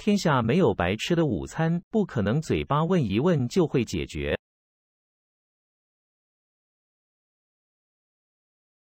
天下没有白吃的午餐不可能嘴巴问一问就会解决。